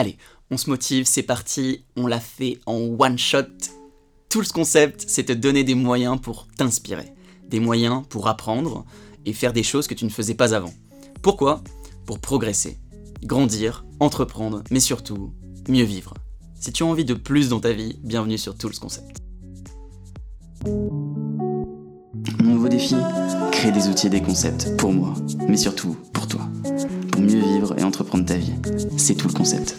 Allez, on se motive, c'est parti, on l'a fait en one shot. Tout le concept, c'est te donner des moyens pour t'inspirer, des moyens pour apprendre et faire des choses que tu ne faisais pas avant. Pourquoi? Pour progresser, grandir, entreprendre, mais surtout, mieux vivre. Si tu as envie de plus dans ta vie, bienvenue sur Tools Concept. Mon nouveau défi Créer des outils et des concepts pour moi, mais surtout pour toi. Mieux vivre et entreprendre ta vie. C'est tout le concept.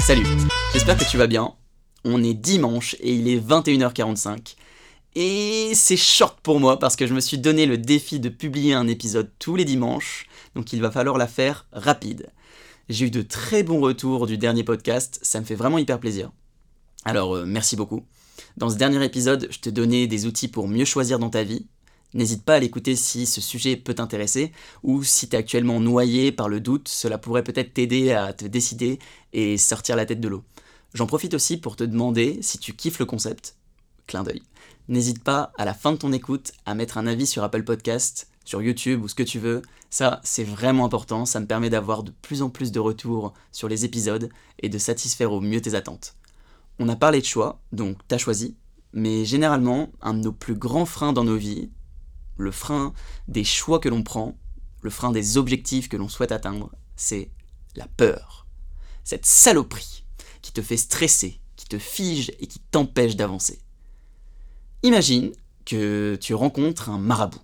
Salut, j'espère que tu vas bien. On est dimanche et il est 21h45. Et c'est short pour moi parce que je me suis donné le défi de publier un épisode tous les dimanches, donc il va falloir la faire rapide. J'ai eu de très bons retours du dernier podcast, ça me fait vraiment hyper plaisir. Alors euh, merci beaucoup. Dans ce dernier épisode, je te donnais des outils pour mieux choisir dans ta vie. N'hésite pas à l'écouter si ce sujet peut t'intéresser ou si tu es actuellement noyé par le doute, cela pourrait peut-être t'aider à te décider et sortir la tête de l'eau. J'en profite aussi pour te demander si tu kiffes le concept. Clin d'œil. N'hésite pas à la fin de ton écoute à mettre un avis sur Apple Podcast, sur YouTube ou ce que tu veux. Ça, c'est vraiment important. Ça me permet d'avoir de plus en plus de retours sur les épisodes et de satisfaire au mieux tes attentes. On a parlé de choix, donc t'as choisi. Mais généralement, un de nos plus grands freins dans nos vies, le frein des choix que l'on prend, le frein des objectifs que l'on souhaite atteindre, c'est la peur. Cette saloperie qui te fait stresser, qui te fige et qui t'empêche d'avancer. Imagine que tu rencontres un marabout.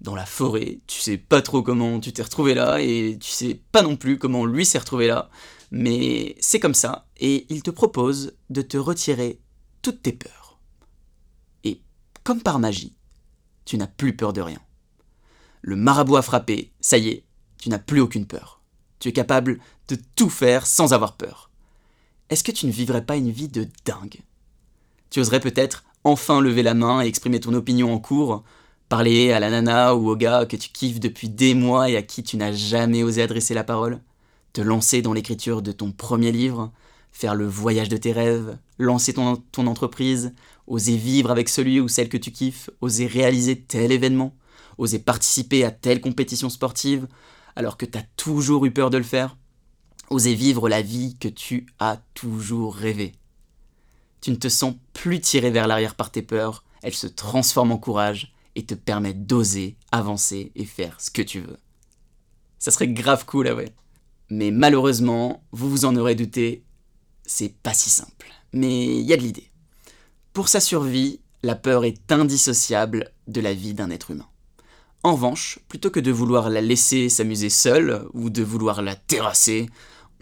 Dans la forêt, tu sais pas trop comment tu t'es retrouvé là et tu sais pas non plus comment lui s'est retrouvé là, mais c'est comme ça et il te propose de te retirer toutes tes peurs. Et comme par magie, tu n'as plus peur de rien. Le marabout a frappé, ça y est, tu n'as plus aucune peur. Tu es capable de tout faire sans avoir peur. Est-ce que tu ne vivrais pas une vie de dingue? Tu oserais peut-être enfin lever la main et exprimer ton opinion en cours, parler à la nana ou au gars que tu kiffes depuis des mois et à qui tu n'as jamais osé adresser la parole, te lancer dans l'écriture de ton premier livre, faire le voyage de tes rêves, lancer ton, entreprise, oser vivre avec celui ou celle que tu kiffes, oser réaliser tel événement, oser participer à telle compétition sportive, alors que tu as toujours eu peur de le faire, oser vivre la vie que tu as toujours rêvé. Tu ne te sens plus tiré vers l'arrière par tes peurs, elles se transforment en courage et te permettent d'oser, avancer et faire ce que tu veux. Ça serait grave cool, ah ouais. Mais malheureusement, vous vous en aurez douté, c'est pas si simple. Mais il y a de l'idée. Pour sa survie, la peur est indissociable de la vie d'un être humain. En revanche, plutôt que de vouloir la laisser s'amuser seule ou de vouloir la terrasser,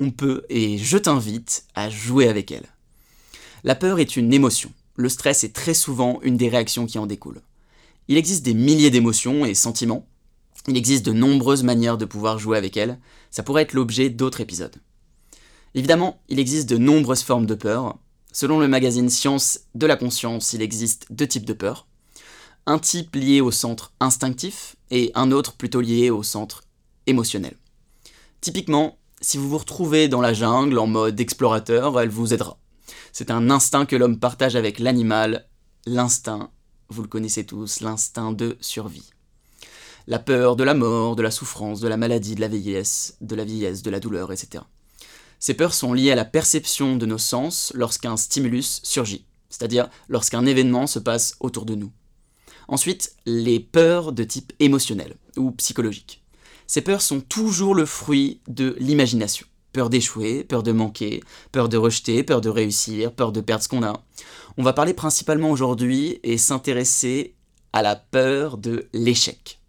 on peut, et je t'invite, à jouer avec elle. La peur est une émotion. Le stress est très souvent une des réactions qui en découlent. Il existe des milliers d'émotions et sentiments. Il existe de nombreuses manières de pouvoir jouer avec elles. Ça pourrait être l'objet d'autres épisodes. Évidemment, il existe de nombreuses formes de peur. Selon le magazine Science de la conscience, il existe deux types de peur. Un type lié au centre instinctif et un autre plutôt lié au centre émotionnel. Typiquement, si vous vous retrouvez dans la jungle en mode explorateur, elle vous aidera. C'est un instinct que l'homme partage avec l'animal, l'instinct, vous le connaissez tous, l'instinct de survie. La peur de la mort, de la souffrance, de la maladie, de la vieillesse, de la vieillesse, de la douleur, etc. Ces peurs sont liées à la perception de nos sens lorsqu'un stimulus surgit, c'est-à-dire lorsqu'un événement se passe autour de nous. Ensuite, les peurs de type émotionnel ou psychologique. Ces peurs sont toujours le fruit de l'imagination. Peur d'échouer, peur de manquer, peur de rejeter, peur de réussir, peur de perdre ce qu'on a. On va parler principalement aujourd'hui et s'intéresser à la peur de l'échec.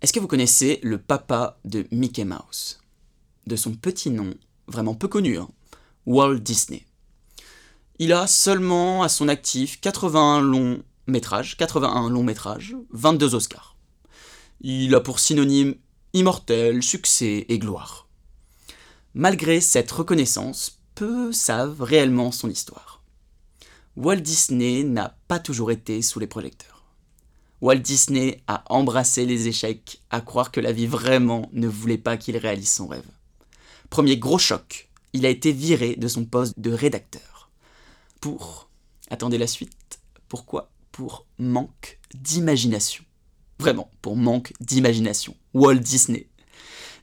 Est-ce que vous connaissez le papa de Mickey Mouse? De son petit nom, vraiment peu connu, hein, Walt Disney. Il a seulement à son actif 81 longs métrages, 81 longs métrages, 22 Oscars. Il a pour synonyme immortel, succès et gloire. Malgré cette reconnaissance, peu savent réellement son histoire. Walt Disney n'a pas toujours été sous les projecteurs. Walt Disney a embrassé les échecs, à croire que la vie vraiment ne voulait pas qu'il réalise son rêve. Premier gros choc, il a été viré de son poste de rédacteur. Pour, attendez la suite, pourquoi? Pour manque d'imagination. Vraiment, pour manque d'imagination. Walt Disney.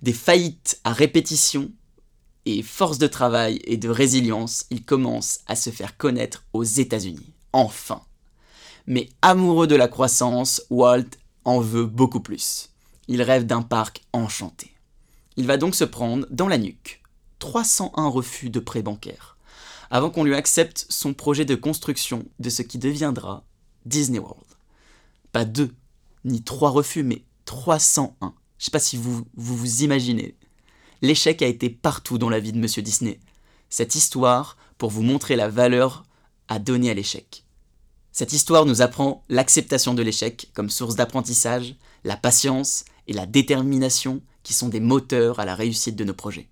Des faillites à répétition et force de travail et de résilience, il commence à se faire connaître aux États-Unis. Enfin. Mais amoureux de la croissance, Walt en veut beaucoup plus. Il rêve d'un parc enchanté. Il va donc se prendre dans la nuque 301 refus de prêt bancaire avant qu'on lui accepte son projet de construction de ce qui deviendra Disney World. Pas deux, ni trois refus, mais 301. Je sais pas si vous, vous imaginez. L'échec a été partout dans la vie de Monsieur Disney. Cette histoire pour vous montrer la valeur à donner à l'échec. Cette histoire nous apprend l'acceptation de l'échec comme source d'apprentissage, la patience et la détermination qui sont des moteurs à la réussite de nos projets.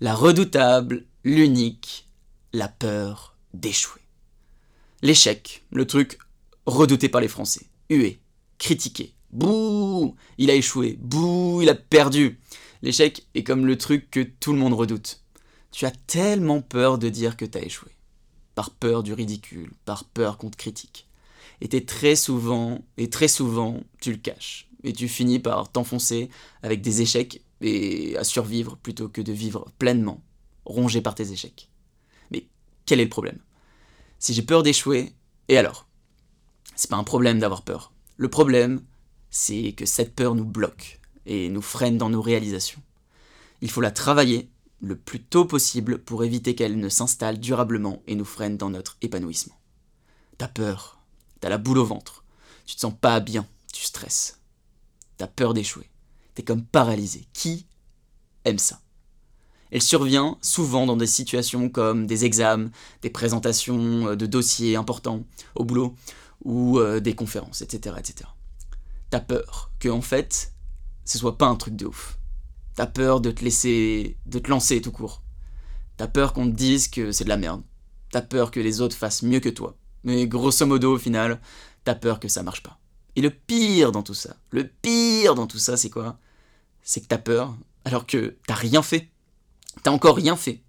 La redoutable, l'unique, la peur d'échouer. L'échec, le truc redouté par les Français, hué, critiqué, bouh, il a échoué, bouh, il a perdu. L'échec est comme le truc que tout le monde redoute. Tu as tellement peur de dire que t'as échoué. Par peur du ridicule, par peur qu'on te critique. Et très souvent, et très souvent, tu le caches. Et tu finis par t'enfoncer avec des échecs et à survivre plutôt que de vivre pleinement, rongé par tes échecs. Mais quel est le problème? Si j'ai peur d'échouer, et alors? C'est pas un problème d'avoir peur. Le problème, c'est que cette peur nous bloque et nous freine dans nos réalisations. Il faut la travailler le plus tôt possible pour éviter qu'elle ne s'installe durablement et nous freine dans notre épanouissement. T'as peur, t'as la boule au ventre, tu te sens pas bien, tu stresses. T'as peur d'échouer, t'es comme paralysé. Qui aime ça? Elle survient souvent dans des situations comme des examens, des présentations euh, de dossiers importants au boulot ou euh, des conférences, etc. etc. T'as peur que, en fait, ce soit pas un truc de ouf. T'as peur de te laisser, de te lancer tout court. T'as peur qu'on te dise que c'est de la merde. T'as peur que les autres fassent mieux que toi. Mais grosso modo, au final, t'as peur que ça marche pas. Et le pire dans tout ça, le pire dans tout ça, c'est quoi? C'est que t'as peur alors que t'as rien fait. T'as encore rien fait.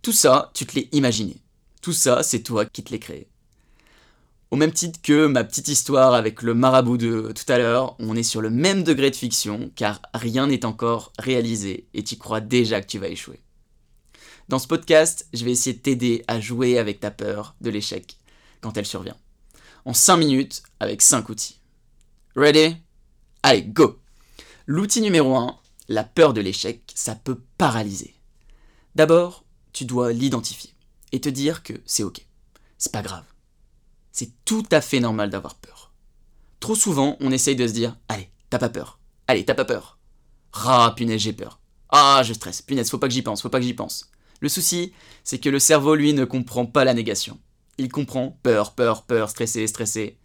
Tout ça, tu te l'es imaginé. Tout ça, c'est toi qui te l'es créé. Au même titre que ma petite histoire avec le marabout de tout à l'heure, on est sur le même degré de fiction, car rien n'est encore réalisé et tu crois déjà que tu vas échouer. Dans ce podcast, je vais essayer de t'aider à jouer avec ta peur de l'échec quand elle survient. En 5 minutes, avec 5 outils. Ready? Allez, go L'outil numéro 1, la peur de l'échec, ça peut paralyser. D'abord, tu dois l'identifier et te dire que c'est ok. C'est pas grave c'est tout à fait normal d'avoir peur. Trop souvent, on essaye de se dire Allez, t'as pas peur. Allez, t'as pas peur. Ah, punaise, j'ai peur. Ah, je stresse. Punaise, faut pas que j'y pense, faut pas que j'y pense. Le souci, c'est que le cerveau, lui, ne comprend pas la négation. Il comprend peur, peur, peur, stressé, stressé.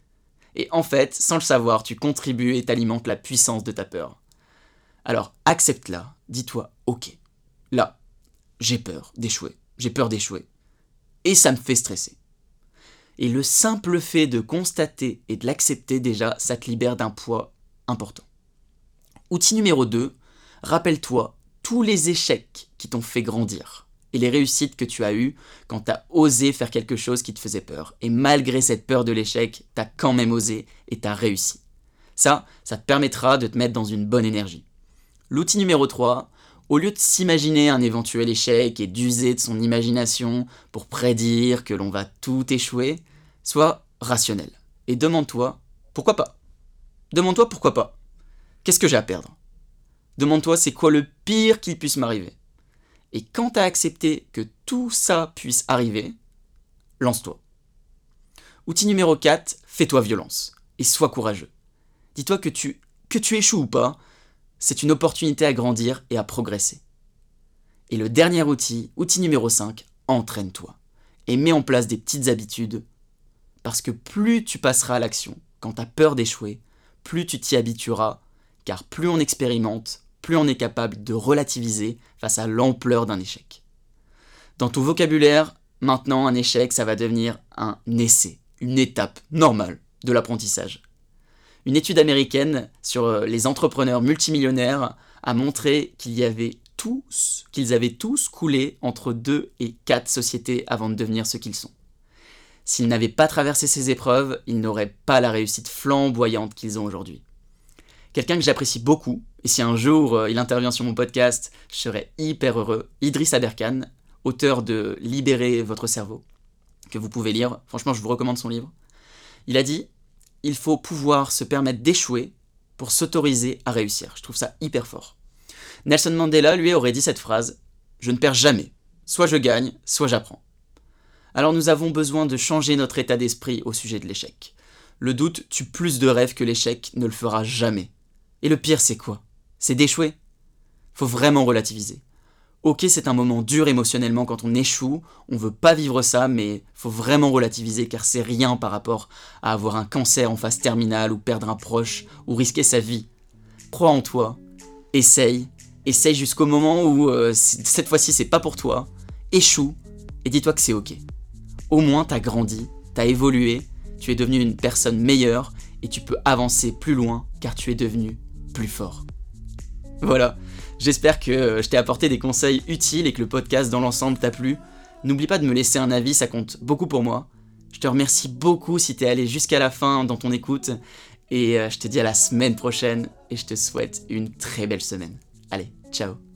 Et en fait, sans le savoir, tu contribues et t'alimentes la puissance de ta peur. Alors, accepte-la, dis-toi, ok, là, j'ai peur d'échouer, j'ai peur d'échouer. Et ça me fait stresser. Et le simple fait de constater et de l'accepter déjà, ça te libère d'un poids important. Outil numéro 2, rappelle-toi tous les échecs qui t'ont fait grandir et les réussites que tu as eues quand tu as osé faire quelque chose qui te faisait peur. Et malgré cette peur de l'échec, tu as quand même osé et tu as réussi. Ça, ça te permettra de te mettre dans une bonne énergie. L'outil numéro 3, au lieu de s'imaginer un éventuel échec et d'user de son imagination pour prédire que l'on va tout échouer, sois rationnel. Et demande-toi, pourquoi pas Demande-toi pourquoi pas Qu'est-ce que j'ai à perdre? Demande-toi c'est quoi le pire qui puisse m'arriver? Et quand tu as accepté que tout ça puisse arriver, lance-toi. Outil numéro 4, fais-toi violence et sois courageux. Dis-toi que tu, que tu échoues ou pas, c'est une opportunité à grandir et à progresser. Et le dernier outil, outil numéro 5, entraîne-toi. Et mets en place des petites habitudes. Parce que plus tu passeras à l'action quand tu as peur d'échouer, plus tu t'y habitueras, car plus on expérimente, plus on est capable de relativiser face à l'ampleur d'un échec. Dans ton vocabulaire, maintenant un échec, ça va devenir un essai, une étape normale de l'apprentissage. Une étude américaine sur euh, les entrepreneurs multimillionnaires a montré qu'ils avaient tous coulé entre deux et quatre sociétés avant de devenir ce qu'ils sont. S'ils n'avaient pas traversé ces épreuves, ils n'auraient pas la réussite flamboyante qu'ils ont aujourd'hui. Quelqu'un que j'apprécie beaucoup, et si un jour euh, il intervient sur mon podcast, je serais hyper heureux, Idriss Aberkan, auteur de Libérer votre cerveau, que vous pouvez lire, franchement je vous recommande son livre. Il a dit Il faut pouvoir se permettre d'échouer pour s'autoriser à réussir. Je trouve ça hyper fort. Nelson Mandela, lui, aurait dit cette phrase Je ne perds jamais. Soit je gagne, soit j'apprends. Alors nous avons besoin de changer notre état d'esprit au sujet de l'échec. Le doute tue plus de rêves que l'échec ne le fera jamais. Et le pire, c'est quoi? C'est d'échouer. Faut vraiment relativiser. Ok, c'est un moment dur émotionnellement quand on échoue, on veut pas vivre ça, mais faut vraiment relativiser car c'est rien par rapport à avoir un cancer en phase terminale ou perdre un proche ou risquer sa vie. Crois en toi, essaye, essaye jusqu'au moment où euh, cette fois-ci c'est pas pour toi, échoue et dis-toi que c'est ok. Au moins t'as grandi, t'as évolué, tu es devenu une personne meilleure et tu peux avancer plus loin car tu es devenu plus fort. Voilà, j'espère que euh, je t'ai apporté des conseils utiles et que le podcast dans l'ensemble t'a plu. N'oublie pas de me laisser un avis, ça compte beaucoup pour moi. Je te remercie beaucoup si t'es allé jusqu'à la fin dans ton écoute. Et euh, je te dis à la semaine prochaine et je te souhaite une très belle semaine. Allez, ciao